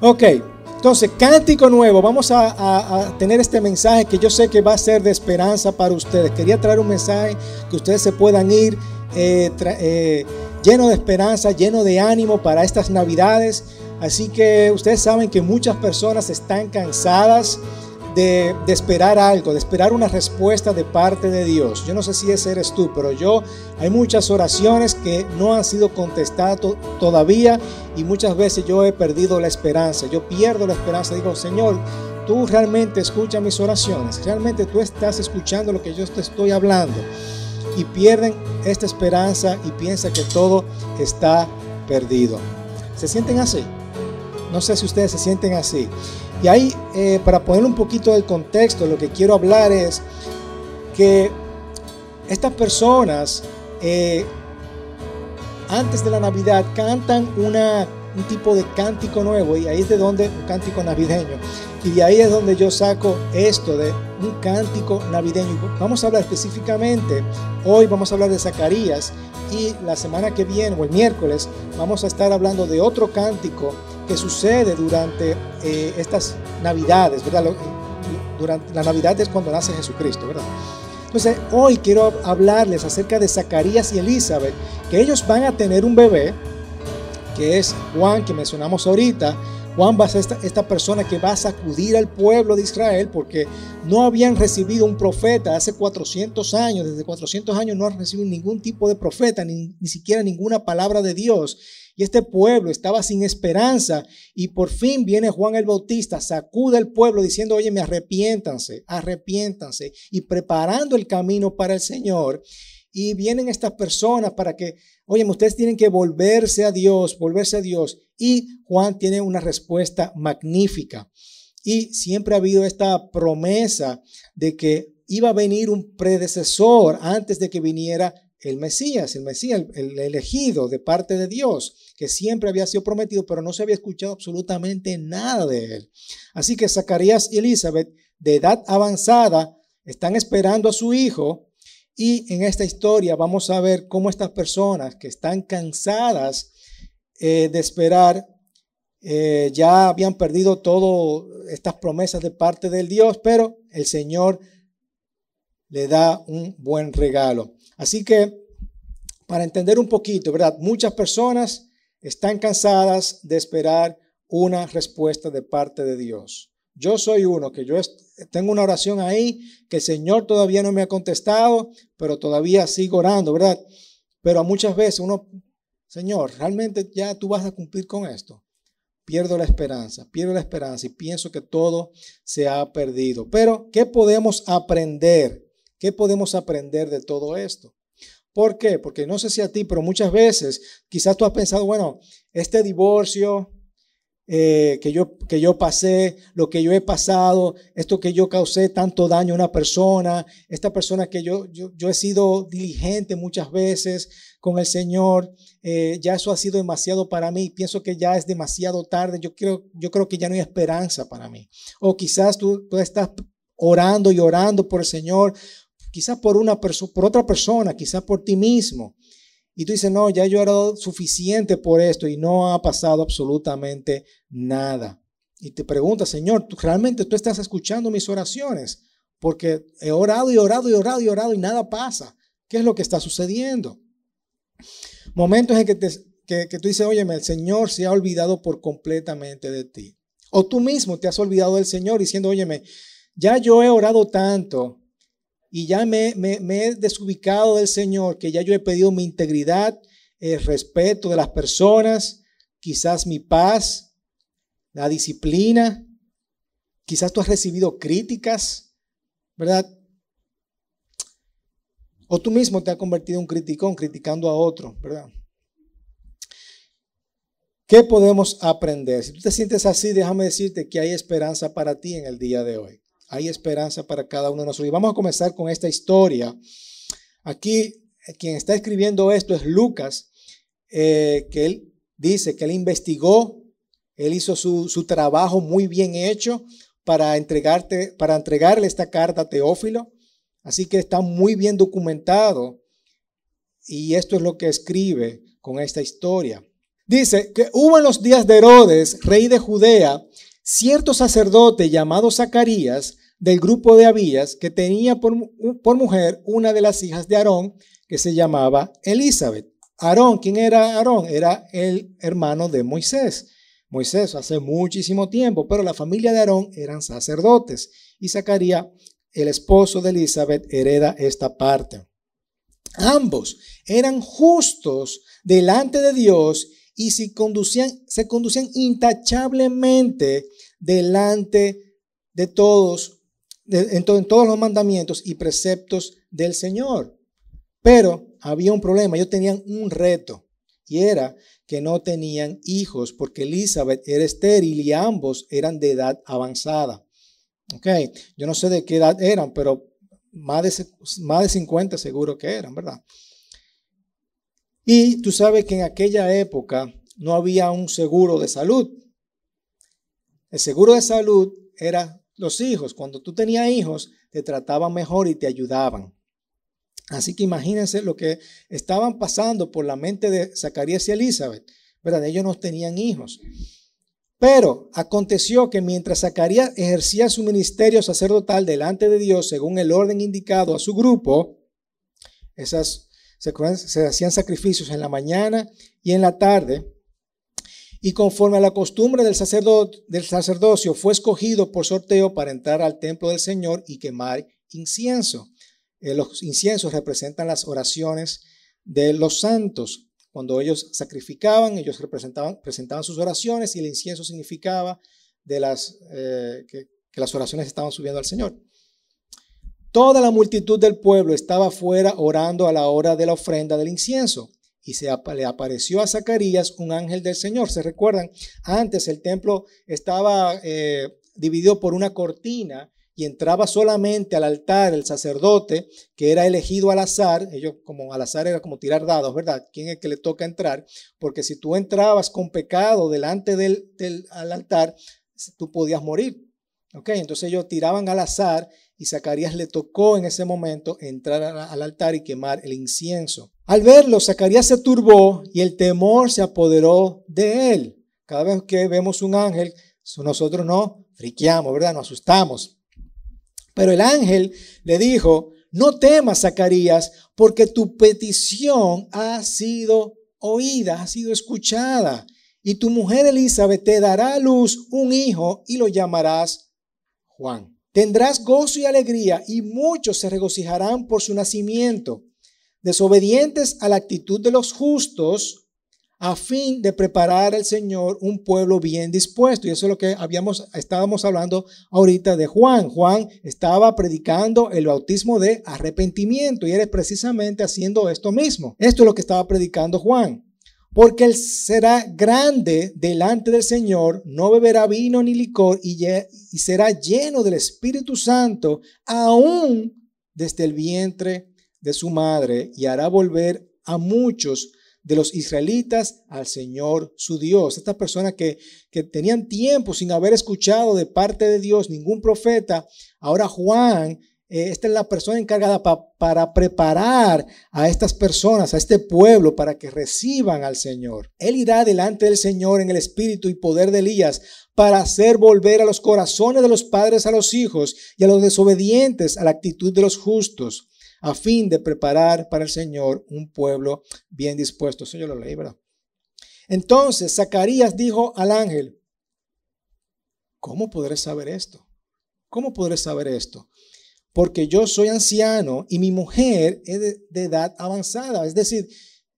Ok, entonces, cántico nuevo. Vamos a, tener este mensaje que yo sé que va a ser de esperanza para ustedes. Quería traer un mensaje que ustedes se puedan ir eh, eh, lleno de esperanza, lleno de ánimo para estas navidades. Así que ustedes saben que muchas personas están cansadas de, esperar algo, de esperar una respuesta de parte de Dios. Yo no sé si ese eres tú, pero yo hay muchas oraciones que no han sido contestadas todavía y muchas veces yo he perdido la esperanza. Yo pierdo la esperanza. Digo, Señor, tú realmente escuchas mis oraciones, realmente tú estás escuchando lo que yo te estoy hablando. Y pierden esta esperanza y piensan que todo está perdido. ¿Se sienten así? No sé si ustedes se sienten así. Y ahí, eh, para poner un poquito del contexto, lo que quiero hablar es que estas personas, eh, antes de la Navidad, cantan una, un tipo de cántico nuevo, y ahí es de donde, un cántico navideño, y de ahí es donde yo saco esto de un cántico navideño. Vamos a hablar específicamente, hoy vamos a hablar de Zacarías, y la semana que viene, o el miércoles, vamos a estar hablando de otro cántico que sucede durante eh, estas navidades, ¿verdad? Durante la Navidad es cuando nace Jesucristo, ¿verdad? Entonces, hoy quiero hablarles acerca de Zacarías y Elizabeth, que ellos van a tener un bebé, que es Juan, que mencionamos ahorita. Juan va a ser esta, esta persona que va a sacudir al pueblo de Israel porque no habían recibido un profeta hace 400 años, desde 400 años no han recibido ningún tipo de profeta, ni, ni siquiera ninguna palabra de Dios. Y este pueblo estaba sin esperanza y por fin viene Juan el Bautista, sacude al pueblo diciendo, oye, me arrepiéntanse, arrepiéntanse y preparando el camino para el Señor. Y vienen estas personas para que, oye, ustedes tienen que volverse a Dios, volverse a Dios. Y Juan tiene una respuesta magnífica. Y siempre ha habido esta promesa de que iba a venir un predecesor antes de que viniera el Mesías, el Mesías, el, elegido de parte de Dios, que siempre había sido prometido, pero no se había escuchado absolutamente nada de él. Así que Zacarías y Elizabeth, de edad avanzada, están esperando a su hijo y en esta historia vamos a ver cómo estas personas que están cansadas eh, de esperar, eh, ya habían perdido todas estas promesas de parte del Dios, pero el Señor le da un buen regalo. Así que, para entender un poquito, ¿verdad? Muchas personas están cansadas de esperar una respuesta de parte de Dios. Yo soy uno que yo tengo una oración ahí que el Señor todavía no me ha contestado, pero todavía sigo orando, ¿verdad? Pero muchas veces uno, Señor, realmente ya tú vas a cumplir con esto. Pierdo la esperanza, pierdo la esperanza y pienso que todo se ha perdido. Pero, ¿qué podemos aprender ¿Qué podemos aprender de todo esto? ¿Por qué? Porque no sé si a ti, pero muchas veces quizás tú has pensado, bueno, este divorcio eh, que, yo, que yo pasé, lo que yo he pasado, esto que yo causé tanto daño a una persona, esta persona que yo, yo, he sido diligente muchas veces con el Señor, eh, ya eso ha sido demasiado para mí, pienso que ya es demasiado tarde, yo creo, yo creo que ya no hay esperanza para mí. O quizás tú, tú estás orando y orando por el Señor, quizás por, una por otra persona, quizás por ti mismo. Y tú dices, no, ya yo he orado suficiente por esto y no ha pasado absolutamente nada. Y te preguntas, Señor, ¿tú, ¿realmente tú estás escuchando mis oraciones? Porque he orado y orado y orado y orado y nada pasa. ¿Qué es lo que está sucediendo? Momentos en que, que, que tú dices, óyeme, el Señor se ha olvidado por completamente de ti. O tú mismo te has olvidado del Señor diciendo, óyeme, ya yo he orado tanto, y ya me, he desubicado del Señor, que ya yo he pedido mi integridad, el respeto de las personas, quizás mi paz, la disciplina, quizás tú has recibido críticas, ¿verdad? O tú mismo te has convertido en un criticón, criticando a otro, ¿verdad? ¿Qué podemos aprender? Si tú te sientes así, déjame decirte que hay esperanza para ti en el día de hoy hay esperanza para cada uno de nosotros. Y vamos a comenzar con esta historia. Aquí, quien está escribiendo esto es Lucas, eh, que él dice que él investigó, él hizo su, su, trabajo muy bien hecho para, entregarte, para entregarle esta carta a Teófilo. Así que está muy bien documentado. Y esto es lo que escribe con esta historia. Dice que hubo en los días de Herodes, rey de Judea, cierto sacerdote llamado Zacarías, del grupo de Abías, que tenía por, por, mujer una de las hijas de Aarón, que se llamaba Elizabeth. Aarón, ¿quién era Aarón? Era el hermano de Moisés. Moisés hace muchísimo tiempo, pero la familia de Aarón eran sacerdotes y Zacarías, el esposo de Elizabeth, hereda esta parte. Ambos eran justos delante de Dios y conducían, se conducían intachablemente delante de todos, en, todos los mandamientos y preceptos del Señor. Pero había un problema, ellos tenían un reto y era que no tenían hijos porque Elizabeth era estéril y ambos eran de edad avanzada. Ok, yo no sé de qué edad eran, pero más de, más de 50 seguro que eran, ¿verdad? Y tú sabes que en aquella época no había un seguro de salud. El seguro de salud era los hijos. Cuando tú tenías hijos, te trataban mejor y te ayudaban. Así que imagínense lo que estaban pasando por la mente de Zacarías y Elizabeth. ¿Verdad? Ellos no tenían hijos. Pero aconteció que mientras Zacarías ejercía su ministerio sacerdotal delante de Dios según el orden indicado a su grupo, esas se, hacían sacrificios en la mañana y en la tarde, y conforme a la costumbre del, del sacerdocio fue escogido por sorteo para entrar al templo del Señor y quemar incienso. Eh, los inciensos representan las oraciones de los santos. Cuando ellos sacrificaban, ellos representaban, presentaban sus oraciones y el incienso significaba de las, eh, que, las oraciones estaban subiendo al Señor. Toda la multitud del pueblo estaba afuera orando a la hora de la ofrenda del incienso. Y se le apareció a Zacarías un ángel del Señor. ¿Se recuerdan? Antes el templo estaba eh, dividido por una cortina y entraba solamente al altar el sacerdote que era elegido al azar, ellos como al azar era como tirar dados, ¿verdad? ¿Quién es que le toca entrar? Porque si tú entrabas con pecado delante del, al altar, tú podías morir. ¿Ok? Entonces ellos tiraban al azar y Zacarías le tocó en ese momento entrar al altar y quemar el incienso. Al verlo, Zacarías se turbó y el temor se apoderó de él. Cada vez que vemos un ángel, nosotros no friqueamos, ¿verdad? Nos asustamos. Pero el ángel le dijo, no temas, Zacarías, porque tu petición ha sido oída, ha sido escuchada. Y tu mujer Elizabeth te dará a luz un hijo y lo llamarás Juan. Tendrás gozo y alegría y muchos se regocijarán por su nacimiento. Desobedientes a la actitud de los justos, a fin de preparar al Señor un pueblo bien dispuesto. Y eso es lo que habíamos, estábamos hablando ahorita de Juan. Juan estaba predicando el bautismo de arrepentimiento y era precisamente haciendo esto mismo. Esto es lo que estaba predicando Juan. Porque él será grande delante del Señor, no beberá vino ni licor y, y será lleno del Espíritu Santo aún desde el vientre de su madre y hará volver a muchos de los israelitas al Señor su Dios. Estas personas que, tenían tiempo sin haber escuchado de parte de Dios ningún profeta, ahora Juan, eh, esta es la persona encargada para preparar a estas personas, a este pueblo, para que reciban al Señor. Él irá delante del Señor en el espíritu y poder de Elías para hacer volver a los corazones de los padres a los hijos y a los desobedientes a la actitud de los justos a fin de preparar para el Señor un pueblo bien dispuesto. Eso yo lo leí, ¿verdad? Entonces Zacarías dijo al ángel, ¿cómo podré saber esto? ¿Cómo podré saber esto? Porque yo soy anciano y mi mujer es de, edad avanzada. Es decir,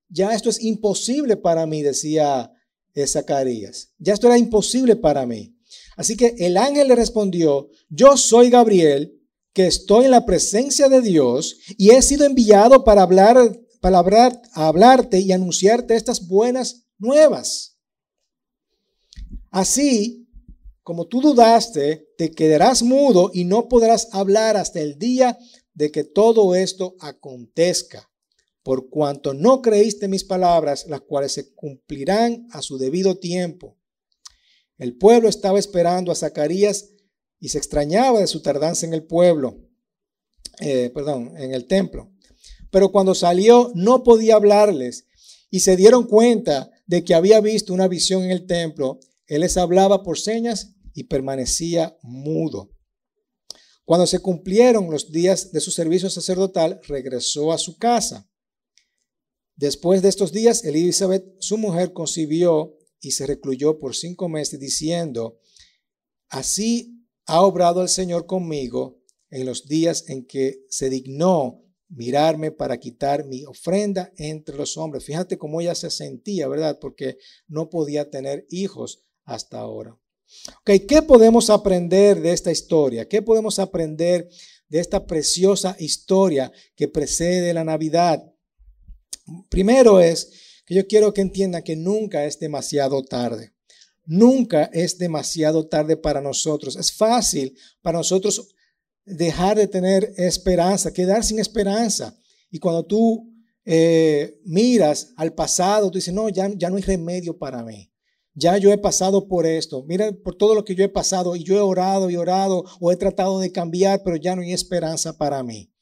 ya esto es imposible para mí, decía eh, Zacarías. Ya esto era imposible para mí. Así que el ángel le respondió, yo soy Gabriel que estoy en la presencia de Dios y he sido enviado para hablar, para hablar, hablarte y anunciarte estas buenas nuevas. Así, como tú dudaste, te quedarás mudo y no podrás hablar hasta el día de que todo esto acontezca, por cuanto no creíste mis palabras, las cuales se cumplirán a su debido tiempo. El pueblo estaba esperando a Zacarías y se extrañaba de su tardanza en el pueblo, eh, perdón, en el templo. Pero cuando salió no podía hablarles y se dieron cuenta de que había visto una visión en el templo, él les hablaba por señas y permanecía mudo. Cuando se cumplieron los días de su servicio sacerdotal, regresó a su casa. Después de estos días, Elizabeth, su mujer, concibió y se recluyó por cinco meses, diciendo, así ha obrado el Señor conmigo en los días en que se dignó mirarme para quitar mi ofrenda entre los hombres. Fíjate cómo ella se sentía, ¿verdad? Porque no podía tener hijos hasta ahora. Ok, ¿qué podemos aprender de esta historia? ¿Qué podemos aprender de esta preciosa historia que precede la Navidad? Primero es que yo quiero que entiendan que nunca es demasiado tarde. Nunca es demasiado tarde para nosotros. Es fácil para nosotros dejar de tener esperanza, quedar sin esperanza. Y cuando tú eh, miras al pasado, tú dices, no, ya, ya no hay remedio para mí. Ya yo he pasado por esto. Mira por todo lo que yo he pasado y yo he orado y orado o he tratado de cambiar, pero ya no hay esperanza para mí.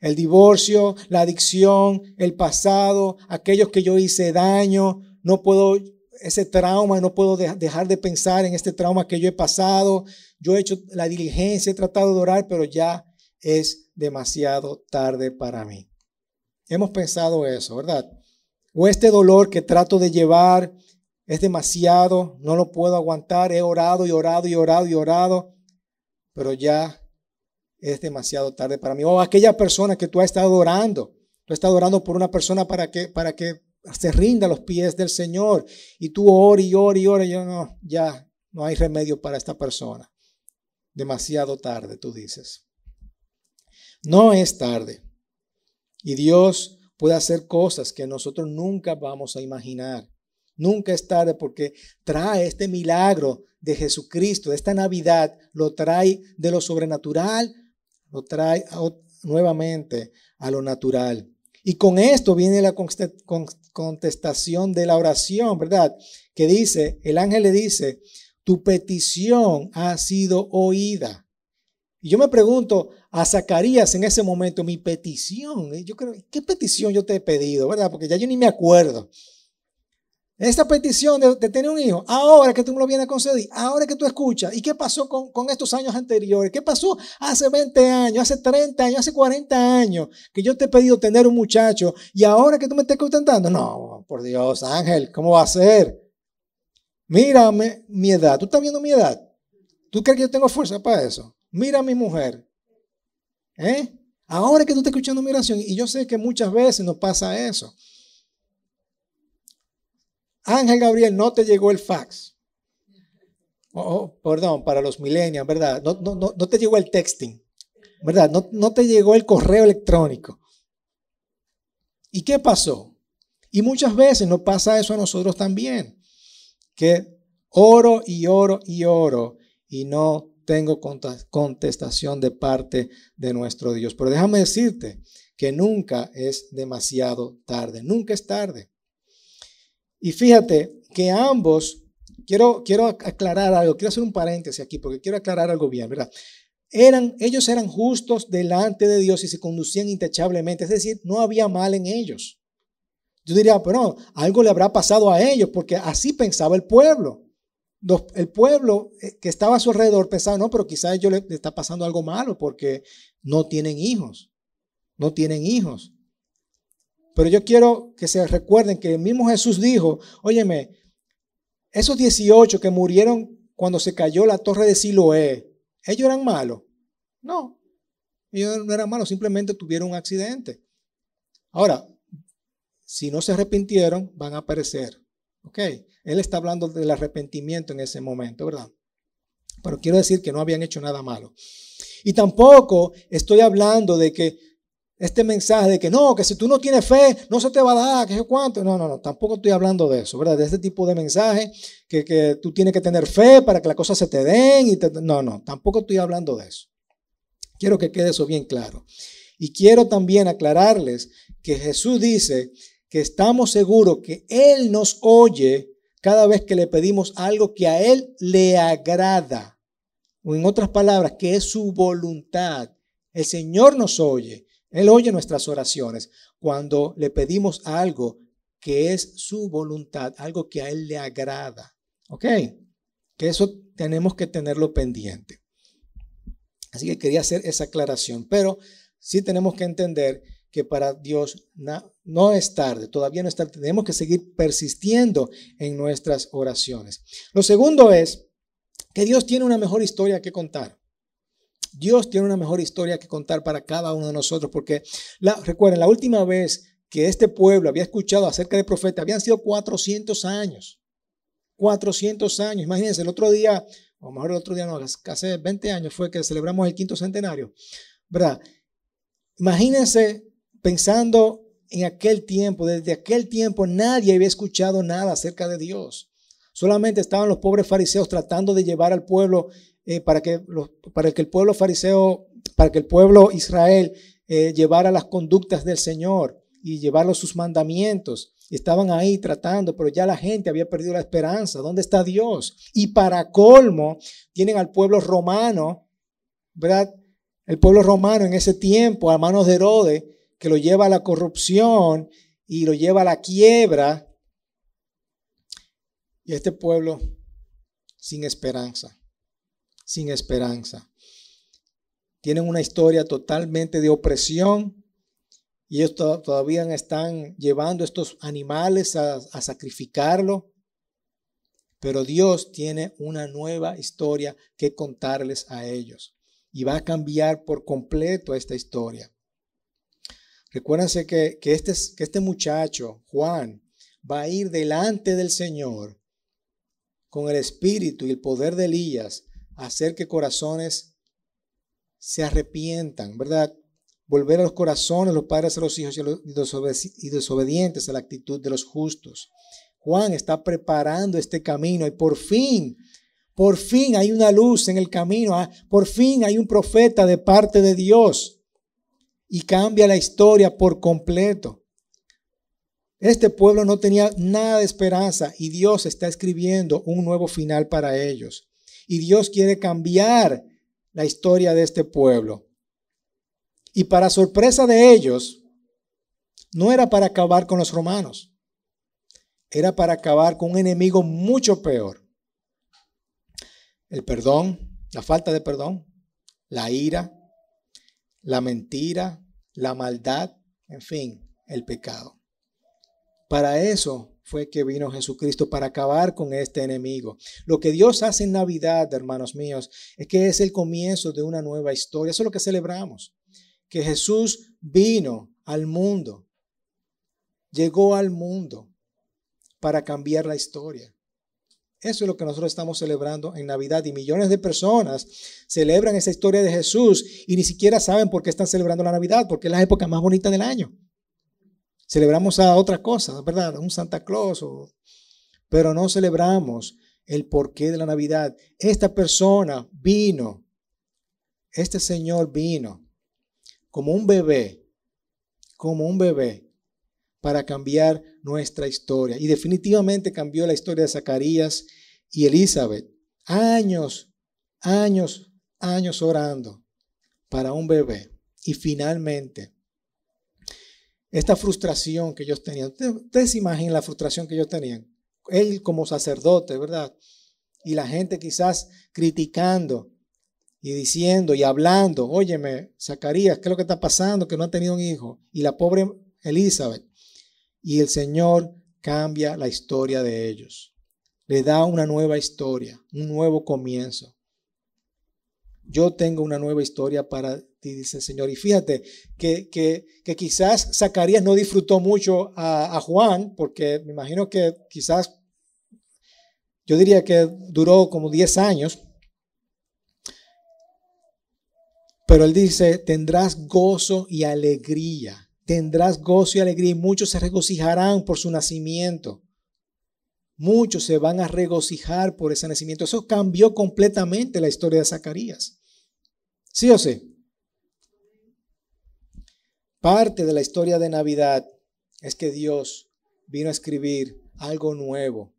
El divorcio, la adicción, el pasado, aquellos que yo hice daño, no puedo, ese trauma, no puedo dejar de pensar en este trauma que yo he pasado. Yo he hecho la diligencia, he tratado de orar, pero ya es demasiado tarde para mí. Hemos pensado eso, ¿verdad? O este dolor que trato de llevar es demasiado, no lo puedo aguantar, he orado y orado y orado y orado, pero ya es demasiado tarde para mí. O aquella persona que tú has estado orando, tú has estado orando por una persona para que, para que se rinda a los pies del Señor y tú ores y ores y y yo no, ya no hay remedio para esta persona. Demasiado tarde, tú dices. No es tarde. Y Dios puede hacer cosas que nosotros nunca vamos a imaginar. Nunca es tarde porque trae este milagro de Jesucristo, esta Navidad, lo trae de lo sobrenatural, lo trae nuevamente a lo natural. Y con esto viene la contestación de la oración, ¿verdad? Que dice, el ángel le dice, tu petición ha sido oída. Y yo me pregunto a Zacarías en ese momento, mi petición, yo creo, ¿qué petición yo te he pedido? ¿Verdad? Porque ya yo ni me acuerdo. Esta petición de, tener un hijo, ahora que tú me lo vienes a conceder, ahora que tú escuchas, ¿y qué pasó con, con, estos años anteriores? ¿Qué pasó hace 20 años, hace 30 años, hace 40 años que yo te he pedido tener un muchacho y ahora que tú me estés contentando? No, por Dios, Ángel, ¿cómo va a ser? Mírame mi edad, ¿tú estás viendo mi edad? ¿Tú crees que yo tengo fuerza para eso? Mira a mi mujer. ¿Eh? Ahora que tú estás escuchando mi oración, y yo sé que muchas veces nos pasa eso. Ángel Gabriel, no te llegó el fax. Oh, perdón, para los millennials, ¿verdad? No, no, no, no, te llegó el texting, ¿verdad? No, no te llegó el correo electrónico. ¿Y qué pasó? Y muchas veces nos pasa eso a nosotros también, que oro y oro y oro y no tengo contestación de parte de nuestro Dios. Pero déjame decirte que nunca es demasiado tarde, nunca es tarde. Y fíjate que ambos, quiero, quiero aclarar algo, quiero hacer un paréntesis aquí porque quiero aclarar algo bien, ¿verdad? Eran, ellos eran justos delante de Dios y se conducían intachablemente, es decir, no había mal en ellos. Yo diría, pero algo le habrá pasado a ellos porque así pensaba el pueblo el pueblo eh, que estaba a su alrededor pensaba, no, pero quizás a ellos le, está pasando algo malo porque no tienen hijos, no tienen hijos. Pero yo quiero que se recuerden que el mismo Jesús dijo, óyeme, esos 18 que murieron cuando se cayó la torre de Siloé, ¿ellos eran malos? No, ellos no eran malos, simplemente tuvieron un accidente. Ahora, si no se arrepintieron, van a perecer. ¿Ok? Él está hablando del arrepentimiento en ese momento, ¿verdad? Pero quiero decir que no habían hecho nada malo. Y tampoco estoy hablando de que este mensaje de que no, que si tú no tienes fe, no se te va a dar, que yo cuánto. No, no, no, tampoco estoy hablando de eso, ¿verdad? De este tipo de mensaje que, que tú tienes que tener fe para que las cosas se te den. Y no, no, tampoco estoy hablando de eso. Quiero que quede eso bien claro. Y quiero también aclararles que Jesús dice que estamos seguros que Él nos oye cada vez que le pedimos algo que a Él le agrada. O en otras palabras, que es su voluntad. El Señor nos oye. Él oye nuestras oraciones cuando le pedimos algo que es su voluntad, algo que a Él le agrada. ¿Ok? Que eso tenemos que tenerlo pendiente. Así que quería hacer esa aclaración, pero sí tenemos que entender que para Dios no es tarde, todavía no es tarde, tenemos que seguir persistiendo en nuestras oraciones. Lo segundo es que Dios tiene una mejor historia que contar. Dios tiene una mejor historia que contar para cada uno de nosotros, porque la, recuerden, la última vez que este pueblo había escuchado acerca de profeta habían sido 400 años. 400 años. Imagínense, el otro día, o mejor el otro día no, hace 20 años fue que celebramos el quinto centenario, ¿verdad? Imagínense pensando en aquel tiempo, desde aquel tiempo nadie había escuchado nada acerca de Dios. Solamente estaban los pobres fariseos tratando de llevar al pueblo eh, para, que para que el pueblo fariseo, para que el pueblo Israel eh, llevara las conductas del Señor y llevarlo sus mandamientos. Estaban ahí tratando, pero ya la gente había perdido la esperanza. ¿Dónde está Dios? Y para colmo, tienen al pueblo romano, ¿verdad? El pueblo romano en ese tiempo, a manos de Herodes, que lo lleva a la corrupción y lo lleva a la quiebra. Y este pueblo sin esperanza, sin esperanza. Tienen una historia totalmente de opresión y ellos todavía están llevando estos animales a, sacrificarlo. Pero Dios tiene una nueva historia que contarles a ellos y va a cambiar por completo esta historia. Recuérdense que, este, que este muchacho, Juan, va a ir delante del Señor con el espíritu y el poder de Elías hacer que corazones se arrepientan, ¿verdad? Volver a los corazones, los padres a los hijos y desobedientes a la actitud de los justos. Juan está preparando este camino y por fin, por fin hay una luz en el camino, ah, por fin hay un profeta de parte de Dios y cambia la historia por completo. Este pueblo no tenía nada de esperanza y Dios está escribiendo un nuevo final para ellos. Y Dios quiere cambiar la historia de este pueblo. Y para sorpresa de ellos, no era para acabar con los romanos, era para acabar con un enemigo mucho peor. El perdón, la falta de perdón, la ira, la mentira, la maldad, en fin, el pecado. Para eso fue que vino Jesucristo, para acabar con este enemigo. Lo que Dios hace en Navidad, hermanos míos, es que es el comienzo de una nueva historia. Eso es lo que celebramos. Que Jesús vino al mundo, llegó al mundo para cambiar la historia. Eso es lo que nosotros estamos celebrando en Navidad y millones de personas celebran esa historia de Jesús y ni siquiera saben por qué están celebrando la Navidad, porque es la época más bonita del año. Celebramos a otra cosa, ¿verdad? Un Santa Claus, pero no celebramos el porqué de la Navidad. Esta persona vino, este Señor vino como un bebé, como un bebé, para cambiar nuestra historia. Y definitivamente cambió la historia de Zacarías y Elizabeth. Años, años, años orando para un bebé. Y finalmente, esta frustración que ellos tenían. Ustedes se imaginan la frustración que ellos tenían. Él como sacerdote, ¿verdad? Y la gente quizás criticando y diciendo y hablando, óyeme, Zacarías, ¿qué es lo que está pasando? Que no ha tenido un hijo. Y la pobre Elizabeth y el Señor cambia la historia de ellos. Le da una nueva historia, un nuevo comienzo. Yo tengo una nueva historia para ti, dice el Señor. Y fíjate que, que, quizás Zacarías no disfrutó mucho a, a Juan, porque me imagino que quizás, yo diría que duró como 10 años. Pero él dice, tendrás gozo y alegría tendrás gozo y alegría y muchos se regocijarán por su nacimiento. Muchos se van a regocijar por ese nacimiento. Eso cambió completamente la historia de Zacarías. ¿Sí o sí? Parte de la historia de Navidad es que Dios vino a escribir algo nuevo,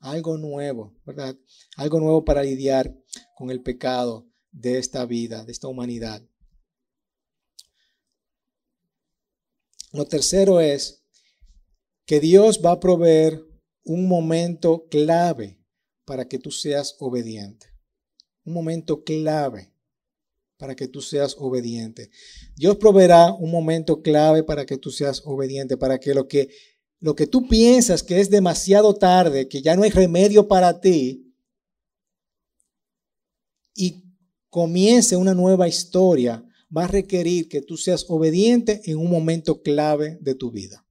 algo nuevo, ¿verdad? Algo nuevo para lidiar con el pecado de esta vida, de esta humanidad. Lo tercero es que Dios va a proveer un momento clave para que tú seas obediente. Un momento clave para que tú seas obediente. Dios proveerá un momento clave para que tú seas obediente, para que lo que lo que tú piensas que es demasiado tarde, que ya no hay remedio para ti, y comience una nueva historia, va a requerir que tú seas obediente en un momento clave de tu vida.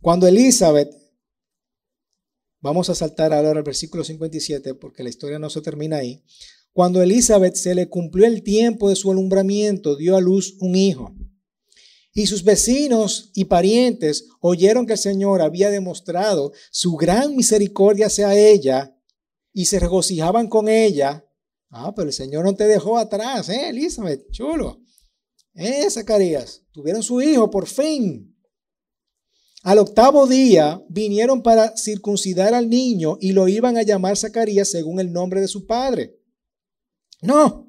Cuando Elizabeth, vamos a saltar ahora al versículo 57 porque la historia no se termina ahí, cuando Elizabeth se le cumplió el tiempo de su alumbramiento, dio a luz un hijo. Y sus vecinos y parientes oyeron que el Señor había demostrado su gran misericordia hacia ella y se regocijaban con ella. Ah, pero el Señor no te dejó atrás, ¿eh, Elizabeth? Chulo. ¿Eh, Zacarías? Tuvieron su hijo por fin. Al octavo día vinieron para circuncidar al niño y lo iban a llamar Zacarías según el nombre de su padre. No,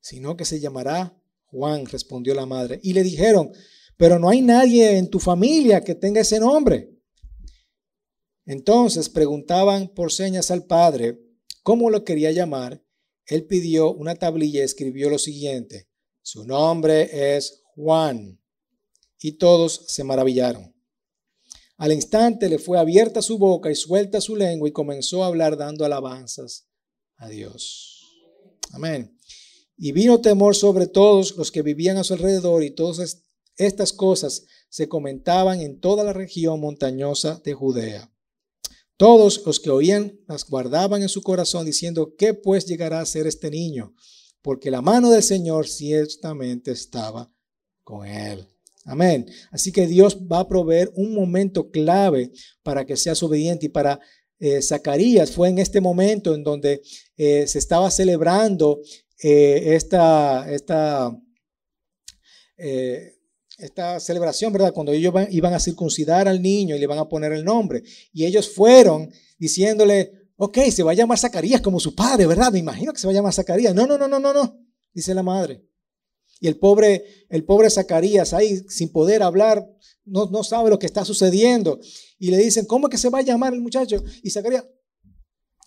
sino que se llamará Juan, respondió la madre. Y le dijeron, pero no hay nadie en tu familia que tenga ese nombre. Entonces preguntaban por señas al padre cómo lo quería llamar. Él pidió una tablilla y escribió lo siguiente, su nombre es Juan. Y todos se maravillaron. Al instante le fue abierta su boca y suelta su lengua y comenzó a hablar dando alabanzas a Dios. Amén. Y vino temor sobre todos los que vivían a su alrededor y todas estas cosas se comentaban en toda la región montañosa de Judea. Todos los que oían las guardaban en su corazón diciendo, ¿qué pues llegará a ser este niño? Porque la mano del Señor ciertamente estaba con él. Amén. Así que Dios va a proveer un momento clave para que seas obediente y para eh, Zacarías fue en este momento en donde eh, se estaba celebrando eh, esta, esta, esta celebración, ¿verdad? Cuando ellos iban a circuncidar al niño y le van a poner el nombre. Y ellos fueron diciéndole, ok, se va a llamar Zacarías como su padre, ¿verdad? Me imagino que se va a llamar Zacarías. No, no, no, no, no, no, dice la madre. Y el pobre, el pobre Zacarías ahí sin poder hablar, no, no sabe lo que está sucediendo. Y le dicen, ¿cómo que se va a llamar el muchacho? Y Zacarías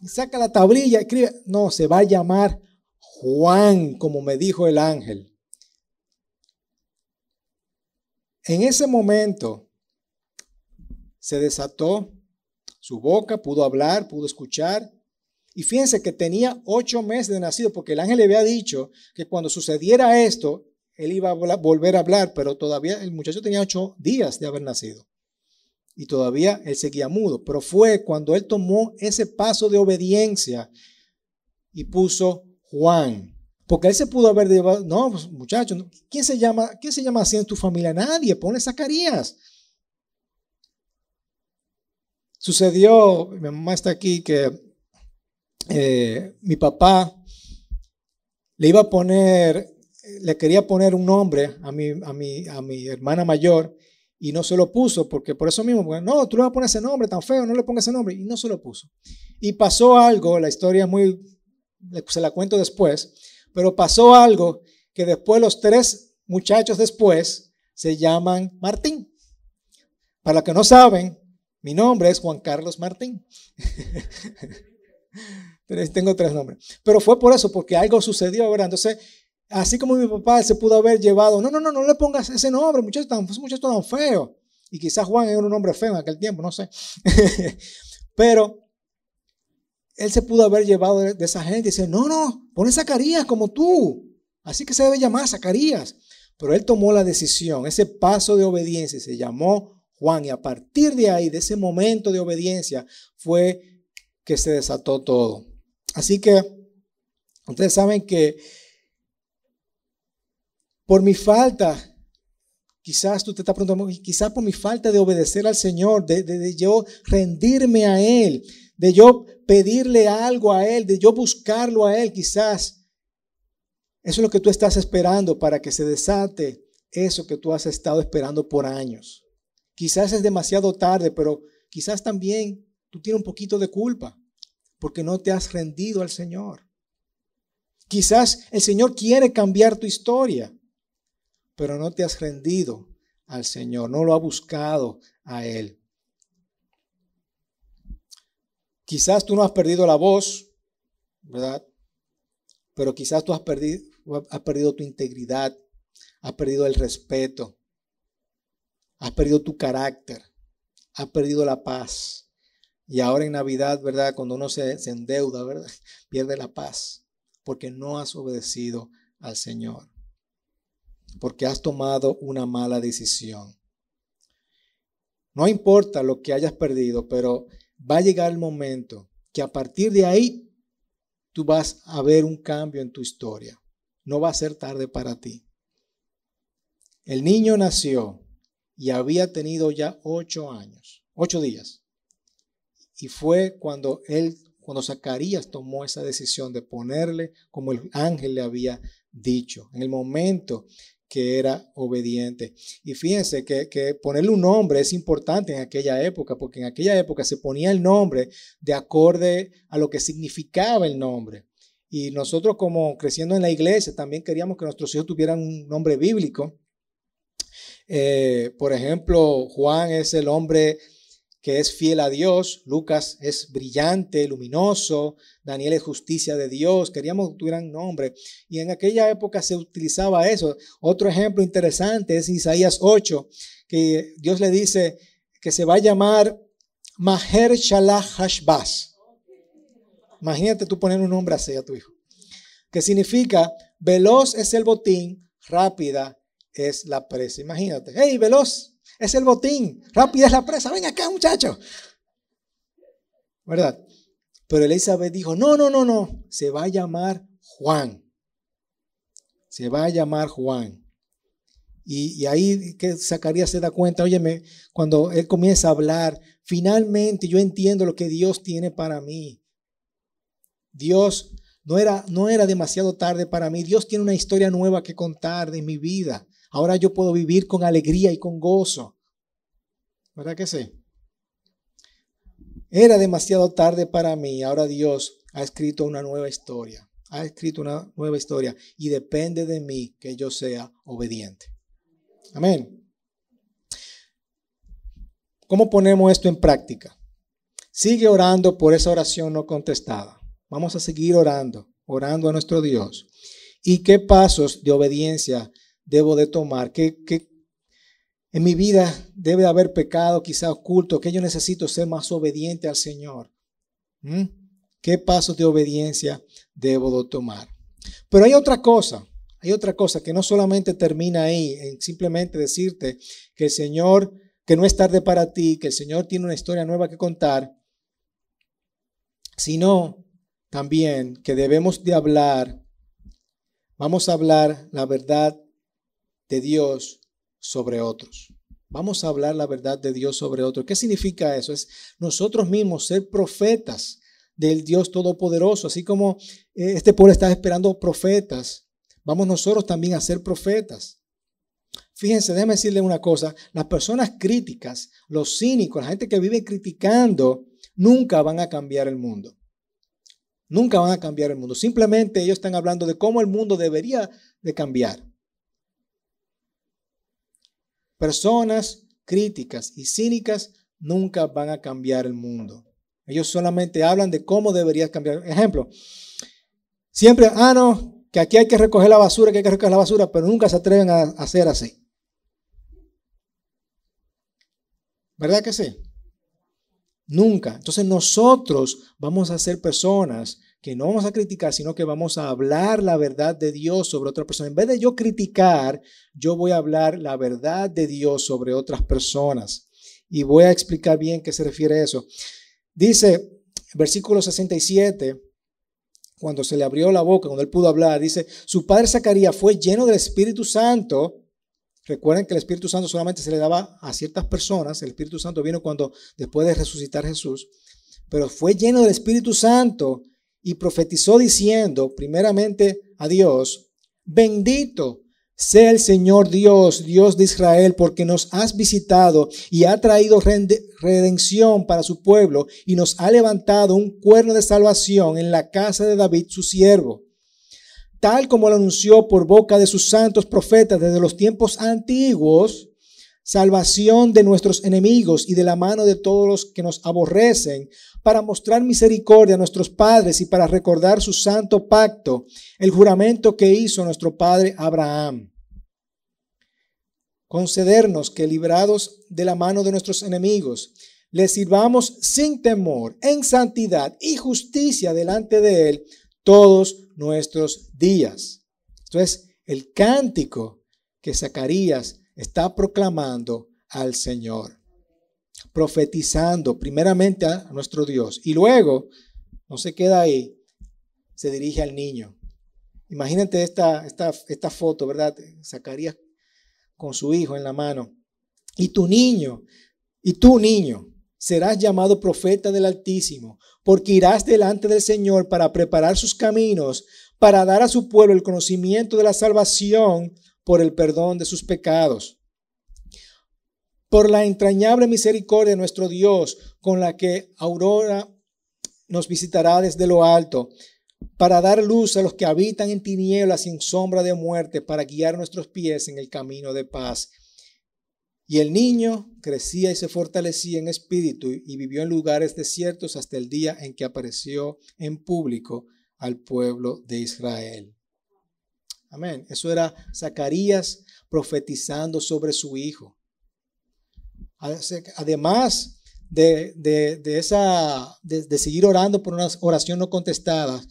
saca la tablilla, escribe, no, se va a llamar Juan, como me dijo el ángel. En ese momento se desató su boca, pudo hablar, pudo escuchar. Y fíjense que tenía ocho meses de nacido, porque el ángel le había dicho que cuando sucediera esto, él iba a volver a hablar, pero todavía el muchacho tenía ocho días de haber nacido. Y todavía él seguía mudo. Pero fue cuando él tomó ese paso de obediencia y puso Juan. Porque él se pudo haber llevado, no, pues, muchacho, ¿quién se llama, quién se llama así en tu familia? Nadie, pone Zacarías. Sucedió, mi mamá está aquí, que eh, mi papá le iba a poner le quería poner un nombre a mi, a mi, a mi hermana mayor y no se lo puso, porque por eso mismo, no, tú le vas a poner ese nombre tan feo, no le pongas ese nombre, y no se lo puso. Y pasó algo, la historia es muy, se la cuento después, pero pasó algo que después los tres muchachos después se llaman Martín. Para los que no saben, mi nombre es Juan Carlos Martín. Tengo tres nombres. Pero fue por eso, porque algo sucedió, ¿verdad? Entonces, Así como mi papá se pudo haber llevado, no, no, no, no le pongas ese nombre, muchacho tan, muchacho tan feo. Y quizás Juan era un nombre feo en aquel tiempo, no sé. Pero él se pudo haber llevado de, esa gente y decir, no, no, pone Zacarías como tú. Así que se debe llamar Zacarías. Pero él tomó la decisión, ese paso de obediencia, se llamó Juan. Y a partir de ahí, de ese momento de obediencia, fue que se desató todo. Así que ustedes saben que por mi falta, quizás tú te estás preguntando, quizás por mi falta de obedecer al Señor, de, yo rendirme a Él, de yo pedirle algo a Él, de yo buscarlo a Él, quizás eso es lo que tú estás esperando para que se desate eso que tú has estado esperando por años. Quizás es demasiado tarde, pero quizás también tú tienes un poquito de culpa porque no te has rendido al Señor. Quizás el Señor quiere cambiar tu historia pero no te has rendido al Señor, no lo ha buscado a Él. Quizás tú no has perdido la voz, ¿verdad? Pero quizás tú has perdido, has perdido tu integridad, has perdido el respeto, has perdido tu carácter, has perdido la paz. Y ahora en Navidad, ¿verdad? Cuando uno se, endeuda, ¿verdad? Pierde la paz porque no has obedecido al Señor, porque has tomado una mala decisión. No importa lo que hayas perdido, pero va a llegar el momento que a partir de ahí tú vas a ver un cambio en tu historia. No va a ser tarde para ti. El niño nació y había tenido ya ocho años, ocho días. Y fue cuando él, cuando Zacarías tomó esa decisión de ponerle como el ángel le había dicho. En el momento que era obediente. Y fíjense que, ponerle un nombre es importante en aquella época, porque en aquella época se ponía el nombre de acorde a lo que significaba el nombre. Y nosotros como creciendo en la iglesia también queríamos que nuestros hijos tuvieran un nombre bíblico. Eh, por ejemplo, Juan es el hombre que es fiel a Dios, Lucas es brillante, luminoso, Daniel es justicia de Dios, queríamos que tuvieran nombre. Y en aquella época se utilizaba eso. Otro ejemplo interesante es Isaías 8, que Dios le dice que se va a llamar Maher Shalah Hashbaz. Imagínate tú poner un nombre así a tu hijo. Que significa, veloz es el botín, rápida es la presa. Imagínate, hey, veloz, es el botín. Rápida es la presa. Ven acá, muchacho. ¿Verdad? Pero Elizabeth dijo, no, no, no, no. Se va a llamar Juan. Se va a llamar Juan. Y, ahí que Zacarías se da cuenta, óyeme, cuando él comienza a hablar, finalmente yo entiendo lo que Dios tiene para mí. Dios no era, no era demasiado tarde para mí. Dios tiene una historia nueva que contar de mi vida. Ahora yo puedo vivir con alegría y con gozo. ¿Verdad que sí? Era demasiado tarde para mí. Ahora Dios ha escrito una nueva historia. Ha escrito una nueva historia. Y depende de mí que yo sea obediente. Amén. ¿Cómo ponemos esto en práctica? Sigue orando por esa oración no contestada. Vamos a seguir orando, orando a nuestro Dios. ¿Y qué pasos de obediencia debo de tomar? ¿Qué, en mi vida debe haber pecado quizá oculto? ¿Que yo necesito ser más obediente al Señor? ¿Mm? ¿Qué pasos de obediencia debo de tomar? Pero hay otra cosa, hay otra cosa que no solamente termina ahí en simplemente decirte que el Señor, que no es tarde para ti, que el Señor tiene una historia nueva que contar, sino también que debemos de hablar, vamos a hablar la verdad de Dios sobre otros. Vamos a hablar la verdad de Dios sobre otros. ¿Qué significa eso? Es nosotros mismos ser profetas del Dios Todopoderoso, así como eh, este pueblo está esperando profetas. Vamos nosotros también a ser profetas. Fíjense, déjeme decirle una cosa, las personas críticas, los cínicos, la gente que vive criticando, nunca van a cambiar el mundo. Nunca van a cambiar el mundo. Simplemente ellos están hablando de cómo el mundo debería de cambiar. Personas críticas y cínicas nunca van a cambiar el mundo. Ellos solamente hablan de cómo debería cambiar. Ejemplo, siempre, ah, no, que aquí hay que recoger la basura, que hay que recoger la basura, pero nunca se atreven a hacer así. ¿Verdad que sí? Nunca. Entonces nosotros vamos a ser personas que no vamos a criticar, sino que vamos a hablar la verdad de Dios sobre otra persona. En vez de yo criticar, yo voy a hablar la verdad de Dios sobre otras personas. Y voy a explicar bien qué se refiere a eso. Dice, versículo 67, cuando se le abrió la boca, cuando él pudo hablar, dice, su padre Zacarías fue lleno del Espíritu Santo. Recuerden que el Espíritu Santo solamente se le daba a ciertas personas. El Espíritu Santo vino cuando, después de resucitar Jesús, pero fue lleno del Espíritu Santo y profetizó diciendo primeramente a Dios, bendito sea el Señor Dios, Dios de Israel, porque nos has visitado y ha traído redención para su pueblo y nos ha levantado un cuerno de salvación en la casa de David, su siervo, tal como lo anunció por boca de sus santos profetas desde los tiempos antiguos salvación de nuestros enemigos y de la mano de todos los que nos aborrecen, para mostrar misericordia a nuestros padres y para recordar su santo pacto, el juramento que hizo nuestro padre Abraham. Concedernos que librados de la mano de nuestros enemigos, le sirvamos sin temor, en santidad y justicia delante de Él todos nuestros días. Esto es el cántico que Zacarías está proclamando al Señor, profetizando primeramente a nuestro Dios y luego, no se queda ahí, se dirige al niño. Imagínate esta, esta, esta foto, ¿verdad? Zacarías con su hijo en la mano. Y tu niño, y tu niño, serás llamado profeta del Altísimo, porque irás delante del Señor para preparar sus caminos, para dar a su pueblo el conocimiento de la salvación por el perdón de sus pecados. Por la entrañable misericordia de nuestro Dios, con la que Aurora nos visitará desde lo alto, para dar luz a los que habitan en tinieblas en sombra de muerte, para guiar nuestros pies en el camino de paz. Y el niño crecía y se fortalecía en espíritu y vivió en lugares desiertos hasta el día en que apareció en público al pueblo de Israel. Amén. Eso era Zacarías profetizando sobre su hijo. Además de, de, esa, de, seguir orando por una oración no contestada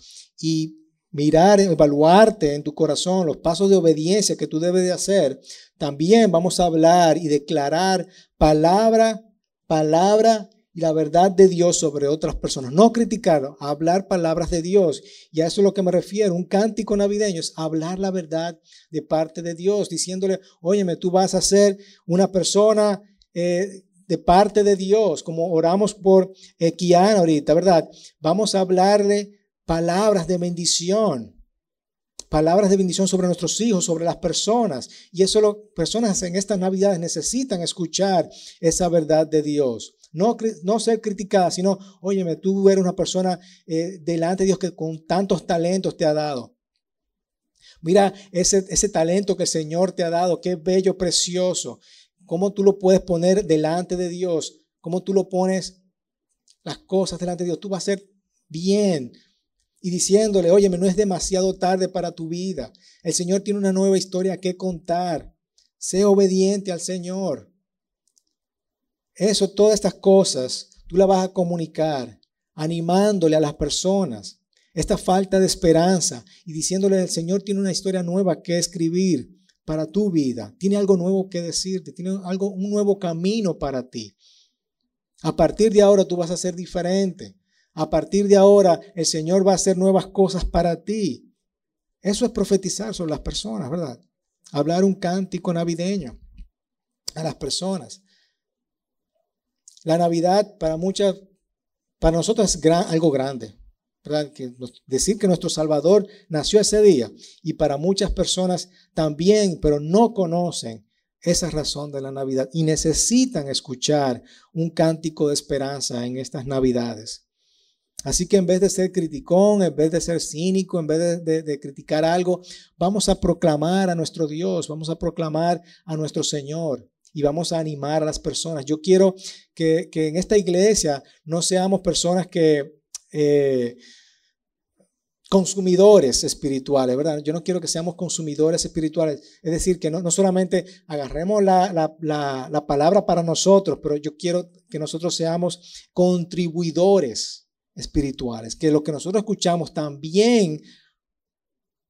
y mirar, evaluarte en tu corazón los pasos de obediencia que tú debes de hacer, también vamos a hablar y declarar palabra, palabra y la verdad de Dios sobre otras personas. No criticar, hablar palabras de Dios. Y a eso es lo que me refiero. Un cántico navideño es hablar la verdad de parte de Dios, diciéndole, óyeme, tú vas a ser una persona eh, de parte de Dios, como oramos por eh, ahorita, ¿verdad? Vamos a hablarle palabras de bendición palabras de bendición sobre nuestros hijos, sobre las personas. Y eso las personas en estas navidades necesitan escuchar esa verdad de Dios. No, ser criticada, sino, óyeme, tú eres una persona eh, delante de Dios que con tantos talentos te ha dado. Mira ese, ese talento que el Señor te ha dado, qué bello, precioso. Cómo tú lo puedes poner delante de Dios, cómo tú lo pones las cosas delante de Dios. Tú vas a ser bien, y diciéndole, óyeme, no es demasiado tarde para tu vida. El Señor tiene una nueva historia que contar. Sé obediente al Señor. Eso, todas estas cosas, tú las vas a comunicar, animándole a las personas esta falta de esperanza y diciéndole, el Señor tiene una historia nueva que escribir para tu vida. Tiene algo nuevo que decirte, tiene algo, un nuevo camino para ti. A partir de ahora tú vas a ser diferente. A partir de ahora el Señor va a hacer nuevas cosas para ti. Eso es profetizar sobre las personas, ¿verdad? Hablar un cántico navideño a las personas. La Navidad para muchas, para nosotros es algo grande. Decir que nuestro Salvador nació ese día y para muchas personas también, pero no conocen esa razón de la Navidad y necesitan escuchar un cántico de esperanza en estas Navidades. Así que en vez de ser criticón, en vez de ser cínico, en vez de, criticar algo, vamos a proclamar a nuestro Dios, vamos a proclamar a nuestro Señor y vamos a animar a las personas. Yo quiero que, en esta iglesia no seamos personas que... Eh, consumidores espirituales, ¿verdad? Yo no quiero que seamos consumidores espirituales, es decir, que no, no solamente agarremos la, la, la, palabra para nosotros, pero yo quiero que nosotros seamos contribuidores espirituales, que lo que nosotros escuchamos también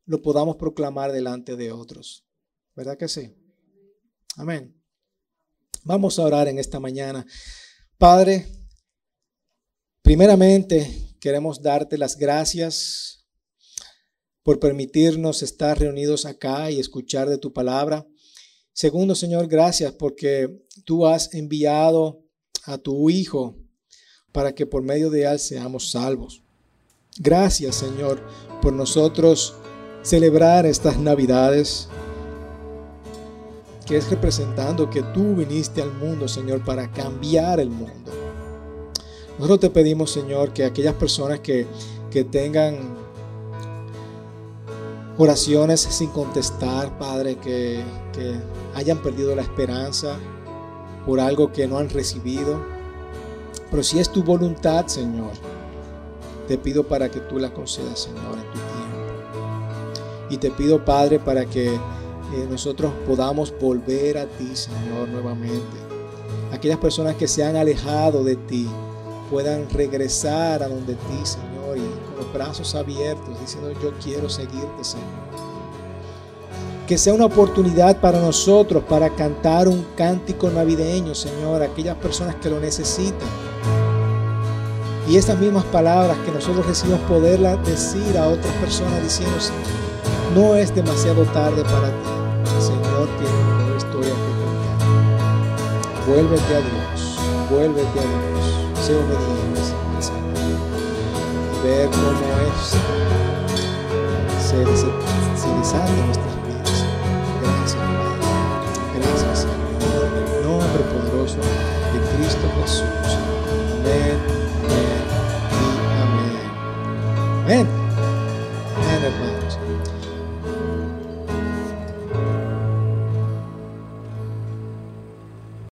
lo podamos proclamar delante de otros, ¿verdad que sí? Amén. Vamos a orar en esta mañana. Padre, primeramente queremos darte las gracias por permitirnos estar reunidos acá y escuchar de tu palabra. Segundo, Señor, gracias porque tú has enviado a tu Hijo para que por medio de él seamos salvos. Gracias, Señor, por nosotros celebrar estas Navidades que es representando que tú viniste al mundo, Señor, para cambiar el mundo. Nosotros te pedimos, Señor, que aquellas personas que, que tengan oraciones sin contestar, Padre, que, que hayan perdido la esperanza, por algo que no han recibido. Pero si es tu voluntad, Señor, te pido para que tú la concedas, Señor, en tu tiempo. Y te pido, Padre, para que eh, nosotros podamos volver a ti, Señor, nuevamente. Aquellas personas que se han alejado de ti puedan regresar a donde ti, Señor, y con los brazos abiertos, diciendo, yo quiero seguirte, Señor que sea una oportunidad para nosotros para cantar un cántico navideño, Señor, a aquellas personas que lo necesitan. Y estas mismas palabras que nosotros recibimos poderlas decir a otras personas diciendo, no es demasiado tarde para ti, Señor, que no estoy aquí contigo. Vuélvete a Dios, vuélvete a Dios, sé obediente, Señor, y ver cómo es, se, se, se nuestra de Cristo Jesús. Amén, amén y amén. Amén. Amén, hermanos.